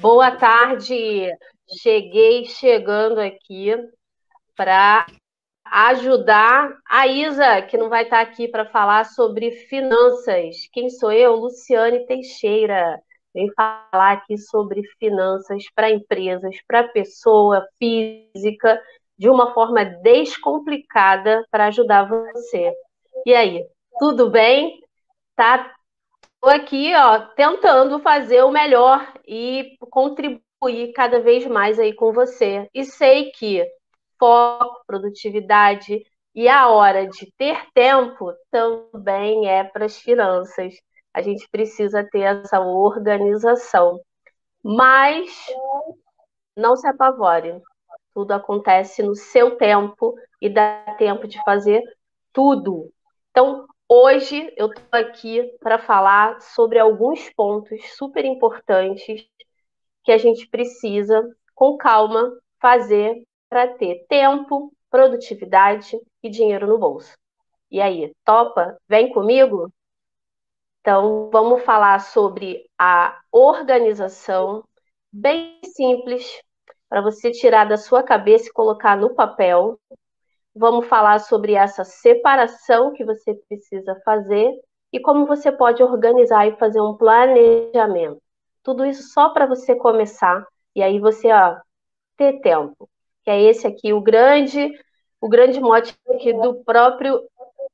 Boa tarde. Cheguei chegando aqui para ajudar a Isa, que não vai estar aqui para falar sobre finanças. Quem sou eu? Luciane Teixeira. Vem falar aqui sobre finanças para empresas, para pessoa física, de uma forma descomplicada para ajudar você. E aí, tudo bem? Tá Estou aqui, ó, tentando fazer o melhor e contribuir cada vez mais aí com você. E sei que foco, produtividade e a hora de ter tempo também é para as finanças. A gente precisa ter essa organização. Mas não se apavore. Tudo acontece no seu tempo e dá tempo de fazer tudo. Hoje eu estou aqui para falar sobre alguns pontos super importantes que a gente precisa, com calma, fazer para ter tempo, produtividade e dinheiro no bolso. E aí, topa? Vem comigo? Então, vamos falar sobre a organização, bem simples, para você tirar da sua cabeça e colocar no papel, Vamos falar sobre essa separação que você precisa fazer e como você pode organizar e fazer um planejamento. Tudo isso só para você começar e aí você ó, ter tempo. Que é esse aqui o grande o grande mote do próprio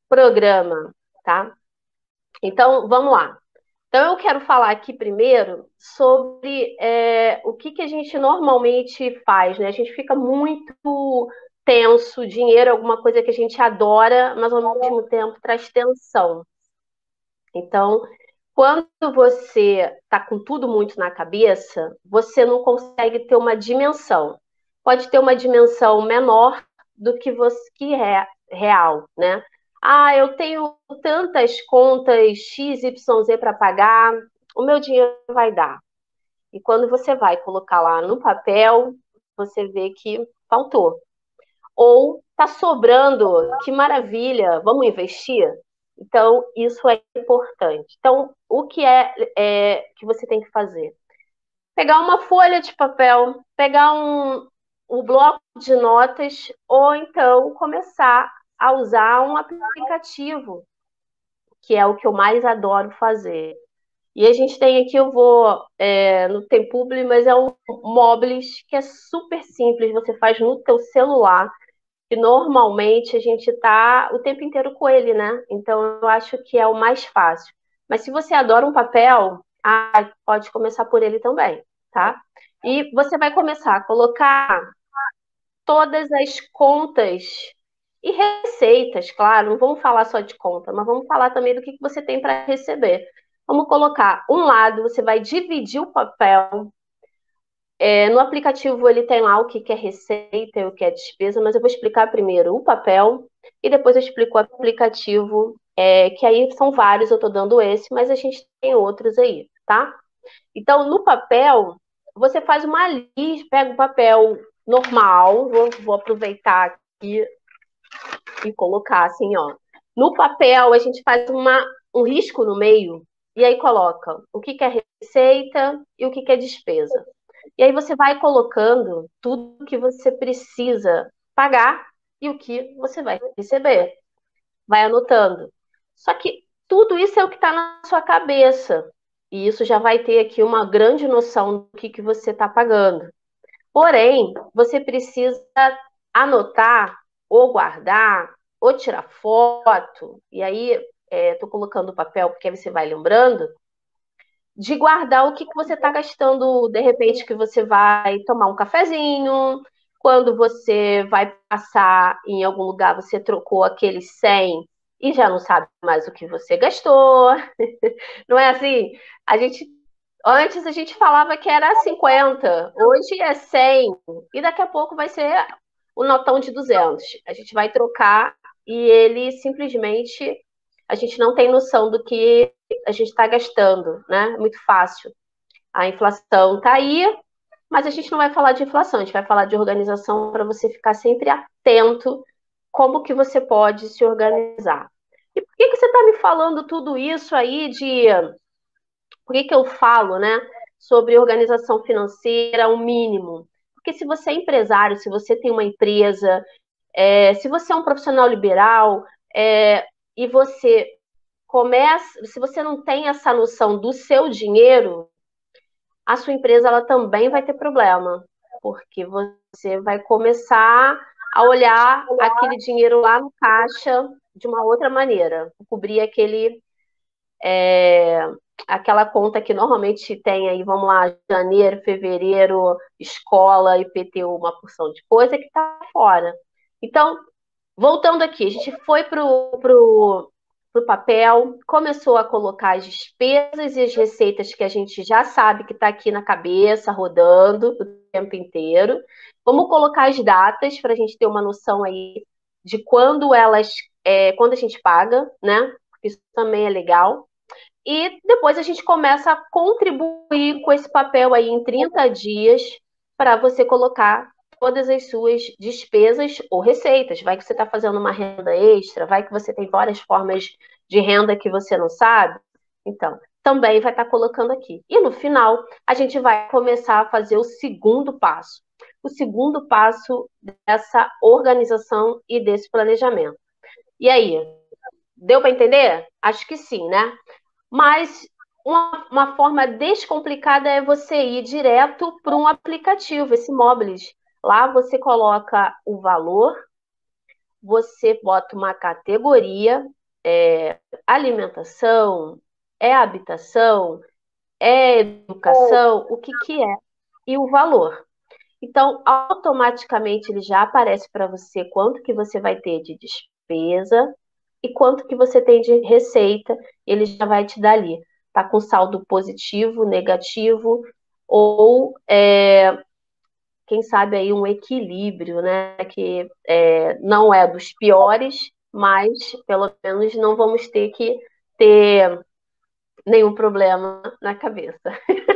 programa, tá? Então, vamos lá. Então, eu quero falar aqui primeiro sobre é, o que, que a gente normalmente faz, né? A gente fica muito tenso, dinheiro é alguma coisa que a gente adora, mas ao mesmo tempo traz tensão. Então, quando você está com tudo muito na cabeça, você não consegue ter uma dimensão. Pode ter uma dimensão menor do que você que é real, né? Ah, eu tenho tantas contas X, Y, Z para pagar, o meu dinheiro vai dar. E quando você vai colocar lá no papel, você vê que faltou ou está sobrando, que maravilha, vamos investir? Então, isso é importante. Então, o que é, é que você tem que fazer? Pegar uma folha de papel, pegar um, um bloco de notas, ou então começar a usar um aplicativo, que é o que eu mais adoro fazer. E a gente tem aqui, eu vou, é, no tem publi, mas é um Moblis que é super simples, você faz no teu celular que normalmente a gente está o tempo inteiro com ele, né? Então eu acho que é o mais fácil. Mas se você adora um papel, ah, pode começar por ele também, tá? E você vai começar a colocar todas as contas e receitas, claro, não vamos falar só de conta, mas vamos falar também do que você tem para receber. Vamos colocar um lado, você vai dividir o papel é, no aplicativo ele tem lá o que, é receita e o que é despesa, mas eu vou explicar primeiro o papel e depois eu explico o aplicativo, é, que aí são vários, eu estou dando esse, mas a gente tem outros aí, tá? Então, no papel, você faz uma lista, pega o papel normal, vou, vou aproveitar aqui e colocar assim, ó. No papel, a gente faz uma, um risco no meio e aí coloca o que, é receita e o que, que é despesa. E aí você vai colocando tudo que você precisa pagar e o que você vai receber. Vai anotando. Só que tudo isso é o que está na sua cabeça. E isso já vai ter aqui uma grande noção do que, que você está pagando. Porém, você precisa anotar, ou guardar, ou tirar foto. E aí, estou é, colocando o papel porque aí você vai lembrando de guardar o que, que você está gastando, de repente, que você vai tomar um cafezinho, quando você vai passar em algum lugar, você trocou aquele 100 e já não sabe mais o que você gastou. não é assim? A gente Antes a gente falava que era 50, hoje é 100, e daqui a pouco vai ser o notão de 200. A gente vai trocar e ele simplesmente a gente não tem noção do que a gente está gastando, né? Muito fácil. A inflação está aí, mas a gente não vai falar de inflação, a gente vai falar de organização para você ficar sempre atento como que você pode se organizar. E por que, que você está me falando tudo isso aí de por que, que eu falo, né, sobre organização financeira, o mínimo? Porque se você é empresário, se você tem uma empresa, é, se você é um profissional liberal é, e você começa, se você não tem essa noção do seu dinheiro, a sua empresa ela também vai ter problema, porque você vai começar a olhar aquele dinheiro lá no caixa de uma outra maneira, cobrir aquele é, aquela conta que normalmente tem aí, vamos lá, janeiro, fevereiro, escola, IPTU, uma porção de coisa que está fora. Então, voltando aqui, a gente foi para o papel, começou a colocar as despesas e as receitas que a gente já sabe que está aqui na cabeça, rodando o tempo inteiro. Vamos colocar as datas para a gente ter uma noção aí de quando elas, é, quando a gente paga, né? Isso também é legal. E depois a gente começa a contribuir com esse papel aí em 30 dias para você colocar todas as suas despesas ou receitas. Vai que você está fazendo uma renda extra, vai que você tem várias formas de renda que você não sabe. Então, também vai estar tá colocando aqui. E no final, a gente vai começar a fazer o segundo passo. O segundo passo dessa organização e desse planejamento. E aí, deu para entender? Acho que sim, né? Mas uma, uma, forma descomplicada é você ir direto para um aplicativo, esse Mobiles. Lá você coloca o valor, você bota uma categoria, é, alimentação, é habitação, é educação, o que, que é, e o valor. Então, automaticamente ele já aparece para você quanto que você vai ter de despesa, e quanto que você tem de receita, ele já vai te dar ali. Tá com saldo positivo, negativo, ou é, quem sabe aí um equilíbrio, né? Que é, não é dos piores, mas pelo menos não vamos ter que ter nenhum problema na cabeça.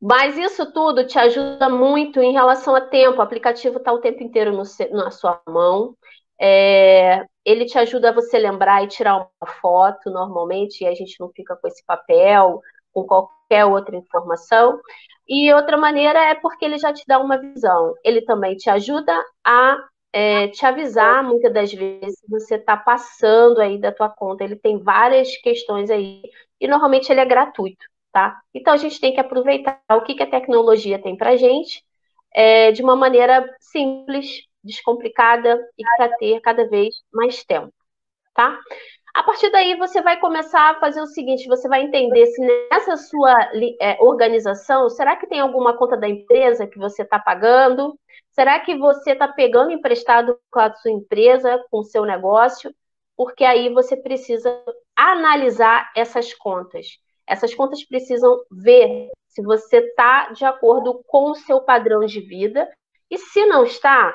Mas isso tudo te ajuda muito em relação a tempo. O aplicativo está o tempo inteiro no, na sua mão. É, ele te ajuda a você lembrar e tirar uma foto normalmente, e a gente não fica com esse papel, com qualquer outra informação. E outra maneira é porque ele já te dá uma visão. Ele também te ajuda a é, te avisar muitas das vezes se você está passando aí da tua conta. Ele tem várias questões aí e normalmente ele é gratuito, tá? Então a gente tem que aproveitar o que, que a tecnologia tem para gente é, de uma maneira simples, descomplicada e para ter cada vez mais tempo, tá? A partir daí, você vai começar a fazer o seguinte: você vai entender se nessa sua é, organização, será que tem alguma conta da empresa que você está pagando? Será que você está pegando emprestado com a sua empresa, com o seu negócio? Porque aí você precisa analisar essas contas. Essas contas precisam ver se você está de acordo com o seu padrão de vida. E se não está,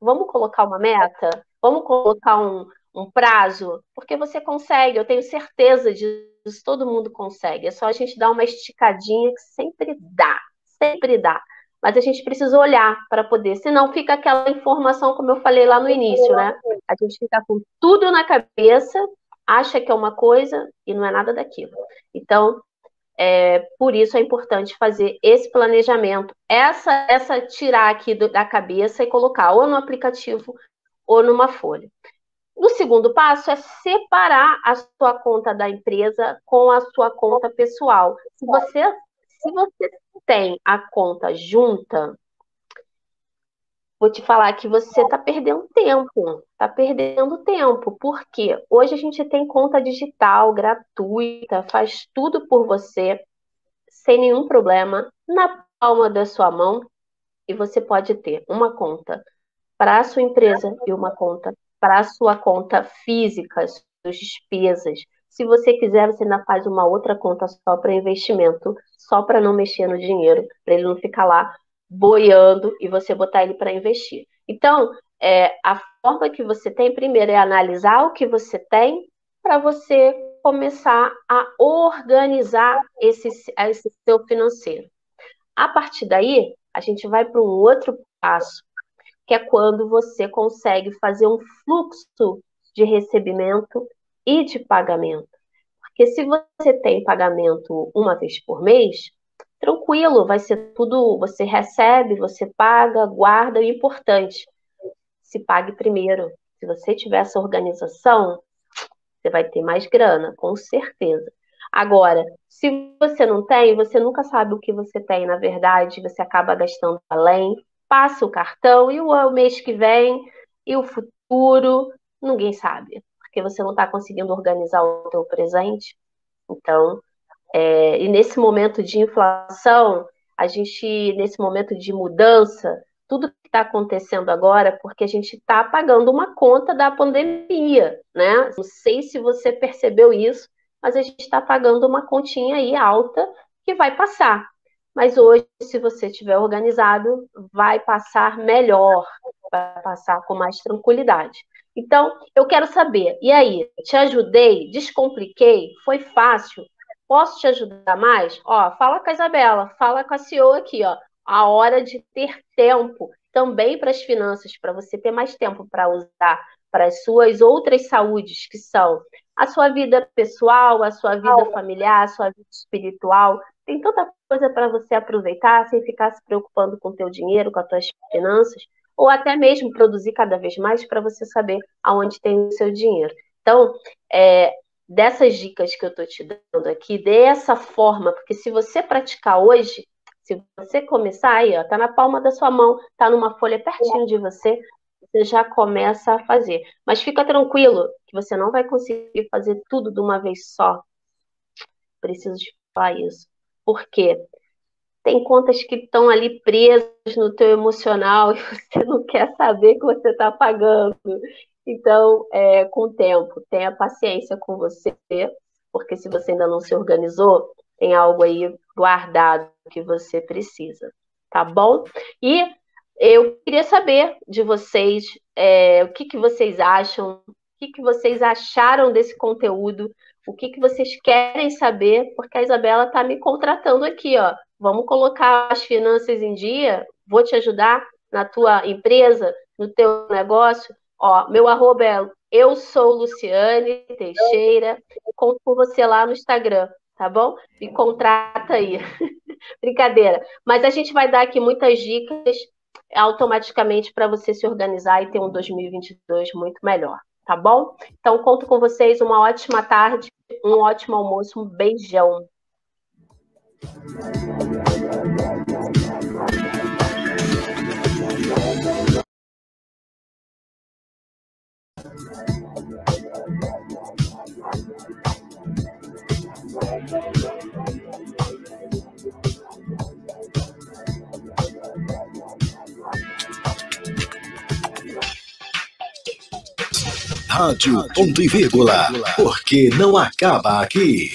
vamos colocar uma meta? Vamos colocar um, um prazo? Porque você consegue, eu tenho certeza disso, todo mundo consegue. É só a gente dar uma esticadinha que sempre dá, sempre dá. Mas a gente precisa olhar para poder, senão fica aquela informação, como eu falei lá no início, né? A gente fica com tudo na cabeça, acha que é uma coisa e não é nada daquilo. Então, é, por isso é importante fazer esse planejamento, essa, essa tirar aqui do, da cabeça e colocar ou no aplicativo ou numa folha. O segundo passo é separar a sua conta da empresa com a sua conta pessoal. Se você, se você tem a conta junta, vou te falar que você está perdendo tempo. Está perdendo tempo. Porque hoje a gente tem conta digital, gratuita, faz tudo por você, sem nenhum problema, na palma da sua mão. E você pode ter uma conta para a sua empresa e uma conta para a sua conta física, suas despesas, Se você quiser, você ainda faz uma outra conta só para investimento, só para não mexer no dinheiro, para ele não ficar lá boiando e você botar ele para investir. Então, é, a forma que você tem primeiro é analisar o que você tem para você começar a organizar esse, esse seu financeiro. A partir daí, a gente vai para um outro passo, que é quando você consegue fazer um fluxo de recebimento e de pagamento. Porque se você tem pagamento uma vez por mês, tranquilo, vai ser tudo, você recebe, você paga, guarda, o importante, se pague primeiro. Se você tiver essa organização, você vai ter mais grana, com certeza. Agora, se você não tem, você nunca sabe o que você tem, na verdade, você acaba gastando além, passa o cartão e o mês que vem e o futuro, ninguém sabe, porque você não está conseguindo organizar o seu presente. Então, é, e nesse momento de inflação, a gente, nesse momento de mudança, tudo que está acontecendo agora, porque a gente está pagando uma conta da pandemia, né? Não sei se você percebeu isso, mas a gente está pagando uma continha aí alta que vai passar. Mas hoje, se você estiver organizado, vai passar melhor, vai passar com mais tranquilidade. Então, eu quero saber, e aí, te ajudei, descompliquei, foi fácil? Posso te ajudar mais? Ó, fala com a Isabela, fala com a CEO aqui, ó a hora de ter tempo também para as finanças, para você ter mais tempo para usar para as suas outras saúdes, que são a sua vida pessoal, a sua vida familiar, a sua vida espiritual. Tem tanta coisa para você aproveitar sem ficar se preocupando com o teu dinheiro, com as tuas finanças, ou até mesmo produzir cada vez mais para você saber aonde tem o seu dinheiro. Então, é, dessas dicas que eu estou te dando aqui, dessa forma, porque se você praticar hoje, se você começar aí, ó, tá na palma da sua mão, tá numa folha pertinho de você, você já começa a fazer. Mas fica tranquilo que você não vai conseguir fazer tudo de uma vez só. Preciso te falar isso. Por quê? Tem contas que estão ali presas no teu emocional e você não quer saber que você está pagando. Então, é, com o tempo, tenha paciência com você, porque se você ainda não se organizou, tem algo aí guardado que você precisa, tá bom? E eu queria saber de vocês é, o que, que vocês acham, o que, que vocês acharam desse conteúdo, o que, que vocês querem saber, porque a Isabela está me contratando aqui, ó. Vamos colocar as finanças em dia, vou te ajudar na tua empresa, no teu negócio. Ó, meu arroba é eu sou Luciane Teixeira, conto com você lá no Instagram tá bom? Me contrata aí. Brincadeira. Mas a gente vai dar aqui muitas dicas automaticamente para você se organizar e ter um 2022 muito melhor, tá bom? Então, conto com vocês. Uma ótima tarde, um ótimo almoço, um beijão. Rádio Ponto e Vírgula, porque não acaba aqui.